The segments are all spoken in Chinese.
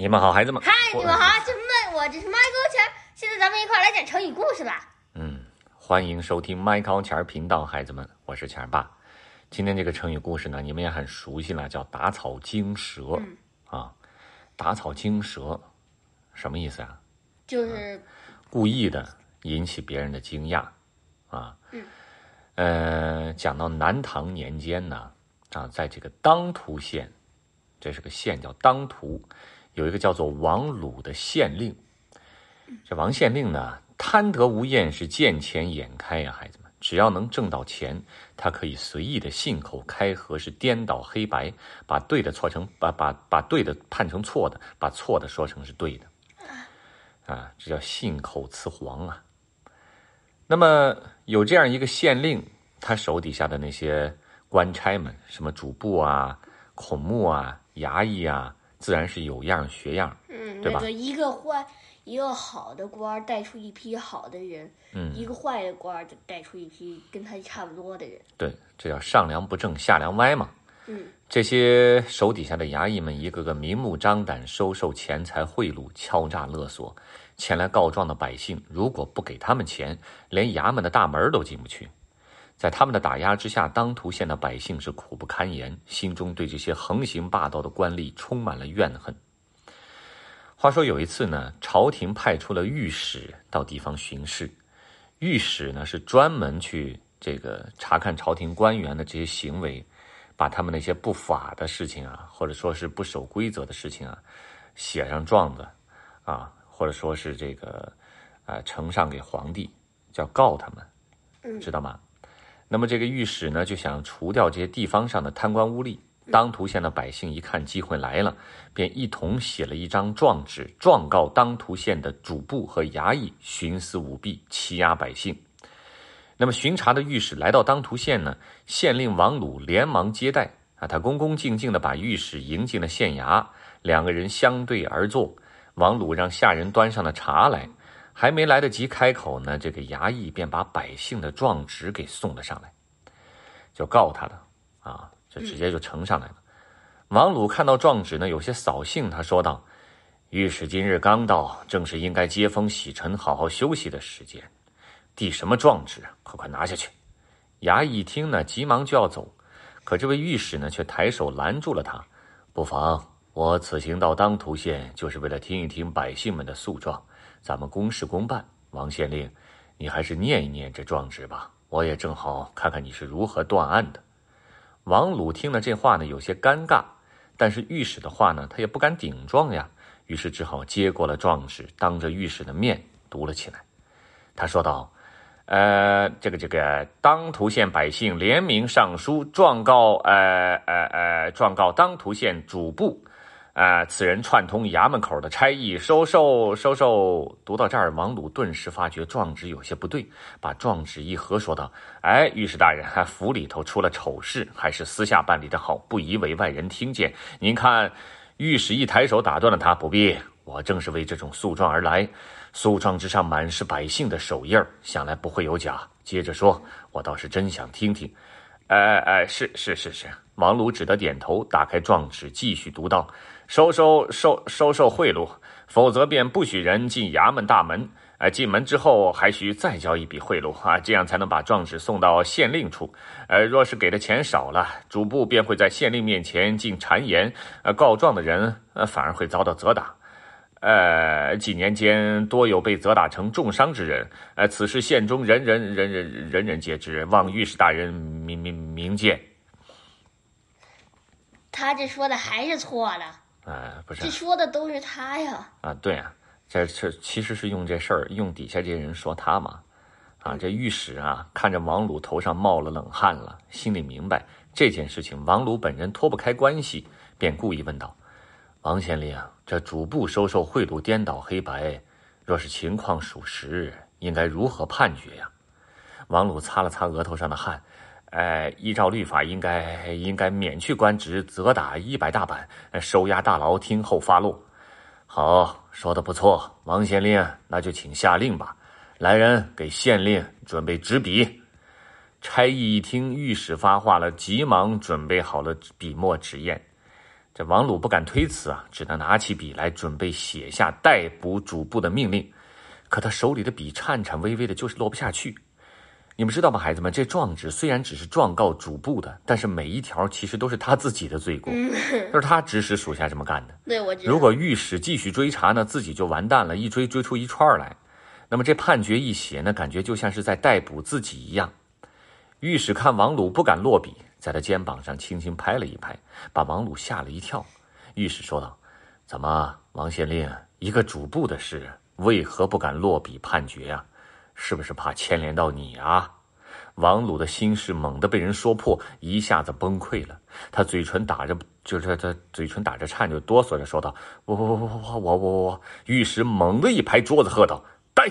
你们好，孩子们。嗨，你们好，这是麦，我这是麦高钱。现在咱们一块来讲成语故事吧。嗯，欢迎收听麦高钱频道，孩子们，我是钱爸。今天这个成语故事呢，你们也很熟悉了，叫打草惊蛇。啊，打草惊蛇，什么意思啊？就是故意的引起别人的惊讶。啊，嗯，呃，讲到南唐年间呢，啊，在这个当涂县，这是个县叫当涂。有一个叫做王鲁的县令，这王县令呢，贪得无厌，是见钱眼开呀，孩子们，只要能挣到钱，他可以随意的信口开河，是颠倒黑白，把对的错成把把把对的判成错的，把错的说成是对的，啊，这叫信口雌黄啊。那么有这样一个县令，他手底下的那些官差们，什么主簿啊、孔目啊、衙役啊。自然是有样学样，嗯，对吧？那个一个坏，一个好的官带出一批好的人，嗯，一个坏的官就带出一批跟他差不多的人。对，这叫上梁不正下梁歪嘛。嗯，这些手底下的衙役们，一个个明目张胆收受钱财贿赂，敲诈勒索，前来告状的百姓，如果不给他们钱，连衙门的大门都进不去。在他们的打压之下，当涂县的百姓是苦不堪言，心中对这些横行霸道的官吏充满了怨恨。话说有一次呢，朝廷派出了御史到地方巡视，御史呢是专门去这个查看朝廷官员的这些行为，把他们那些不法的事情啊，或者说是不守规则的事情啊，写上状子，啊，或者说是这个，呃，呈上给皇帝，叫告他们，知道吗？那么这个御史呢，就想除掉这些地方上的贪官污吏。当涂县的百姓一看机会来了，便一同写了一张状纸，状告当涂县的主簿和衙役徇私舞弊，欺压百姓。那么巡查的御史来到当涂县呢，县令王鲁连忙接待啊，他恭恭敬敬地把御史迎进了县衙，两个人相对而坐。王鲁让下人端上了茶来。还没来得及开口呢，这个衙役便把百姓的状纸给送了上来，就告他的啊，就直接就呈上来了。王鲁看到状纸呢，有些扫兴，他说道：“御史今日刚到，正是应该接风洗尘、好好休息的时间，递什么状纸？快快拿下去！”衙役一听呢，急忙就要走，可这位御史呢，却抬手拦住了他：“不妨，我此行到当涂县，就是为了听一听百姓们的诉状。”咱们公事公办，王县令，你还是念一念这状纸吧。我也正好看看你是如何断案的。王鲁听了这话呢，有些尴尬，但是御史的话呢，他也不敢顶撞呀，于是只好接过了状纸，当着御史的面读了起来。他说道：“呃，这个这个，当涂县百姓联名上书状告，呃呃呃，状告当涂县主簿。”啊！此人串通衙门口的差役收受收受。读到这儿，王鲁顿时发觉状纸有些不对，把状纸一合，说道：“哎，御史大人，府里头出了丑事，还是私下办理的好，不宜为外人听见。您看。”御史一抬手打断了他：“不必，我正是为这种诉状而来。诉状之上满是百姓的手印儿，想来不会有假。接着说，我倒是真想听听。”哎哎，是是是是。王鲁只得点头，打开状纸，继续读道。收收收收受贿赂，否则便不许人进衙门大门。呃，进门之后还需再交一笔贿赂啊，这样才能把状纸送到县令处。呃，若是给的钱少了，主簿便会在县令面前进谗言，呃，告状的人呃反而会遭到责打。呃，几年间多有被责打成重伤之人。呃，此事县中人人人人人人皆知，望御史大人明明明鉴。他这说的还是错了。哎，不是，这说的都是他呀！啊，对啊，这这其实是用这事儿用底下这些人说他嘛，啊，这御史啊，看着王鲁头上冒了冷汗了，心里明白这件事情王鲁本人脱不开关系，便故意问道：“王县令，这主簿收受贿赂颠倒黑白，若是情况属实，应该如何判决呀？”王鲁擦了擦额头上的汗。呃，依照律法，应该应该免去官职，责打一百大板，收押大牢，听候发落。好，说的不错，王县令，那就请下令吧。来人，给县令准备纸笔。差役一听御史发话了，急忙准备好了笔墨纸砚。这王鲁不敢推辞啊，只能拿起笔来准备写下逮捕主簿的命令。可他手里的笔颤颤巍巍的，就是落不下去。你们知道吗，孩子们？这状纸虽然只是状告主簿的，但是每一条其实都是他自己的罪过，都是他指使属下这么干的。对，我知道。如果御史继续追查呢，自己就完蛋了，一追追出一串来。那么这判决一写呢，感觉就像是在逮捕自己一样。御史看王鲁不敢落笔，在他肩膀上轻轻拍了一拍，把王鲁吓了一跳。御史说道：“怎么，王县令，一个主簿的事，为何不敢落笔判决呀？”是不是怕牵连到你啊？王鲁的心事猛地被人说破，一下子崩溃了。他嘴唇打着，就是他嘴唇打着颤，就哆嗦着说道：“我我我我我我我我！”御史猛地一拍桌子，喝道：“呆！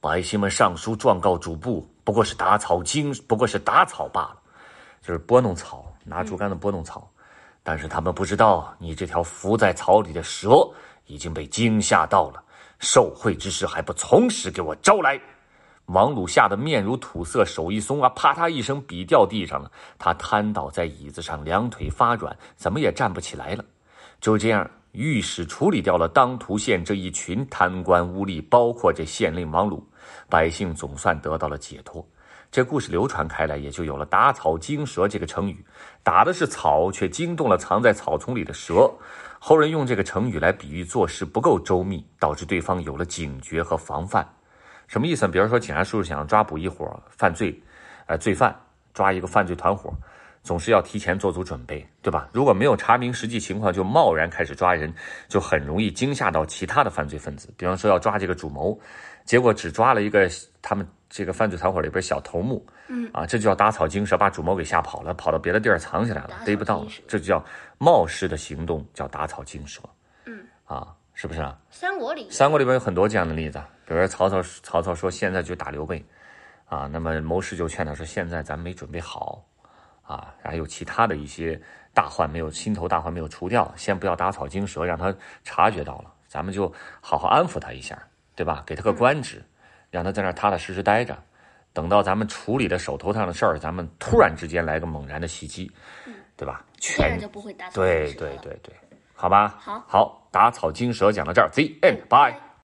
百姓们上书状告主簿，不过是打草惊，不过是打草罢了，就是拨弄草，拿竹竿的拨弄草。但是他们不知道，你这条伏在草里的蛇已经被惊吓到了。受贿之事还不从实给我招来！”王鲁吓得面如土色，手一松啊，啪嗒一声，笔掉地上了。他瘫倒在椅子上，两腿发软，怎么也站不起来了。就这样，御史处理掉了当涂县这一群贪官污吏，包括这县令王鲁，百姓总算得到了解脱。这故事流传开来，也就有了“打草惊蛇”这个成语。打的是草，却惊动了藏在草丛里的蛇。后人用这个成语来比喻做事不够周密，导致对方有了警觉和防范。什么意思呢？比如说，警察叔叔想要抓捕一伙犯罪，呃，罪犯，抓一个犯罪团伙，总是要提前做足准备，对吧？如果没有查明实际情况就贸然开始抓人，就很容易惊吓到其他的犯罪分子。比方说要抓这个主谋，结果只抓了一个他们这个犯罪团伙里边小头目，嗯，啊，这就叫打草惊蛇，把主谋给吓跑了，跑到别的地儿藏起来了，逮不到了，这就叫冒失的行动，叫打草惊蛇，嗯，啊，是不是啊？三国里，三国里边有很多这样的例子。比如说曹操，曹操说现在就打刘备，啊，那么谋士就劝他说现在咱没准备好，啊，还有其他的一些大患没有心头大患没有除掉，先不要打草惊蛇，让他察觉到了，咱们就好好安抚他一下，对吧？给他个官职，让他在那儿踏踏实实待着，等到咱们处理的手头上的事儿，咱们突然之间来个猛然的袭击，对吧？全就不会打草惊蛇对对对对，好吧，好，好，打草惊蛇讲到这儿，The end，bye。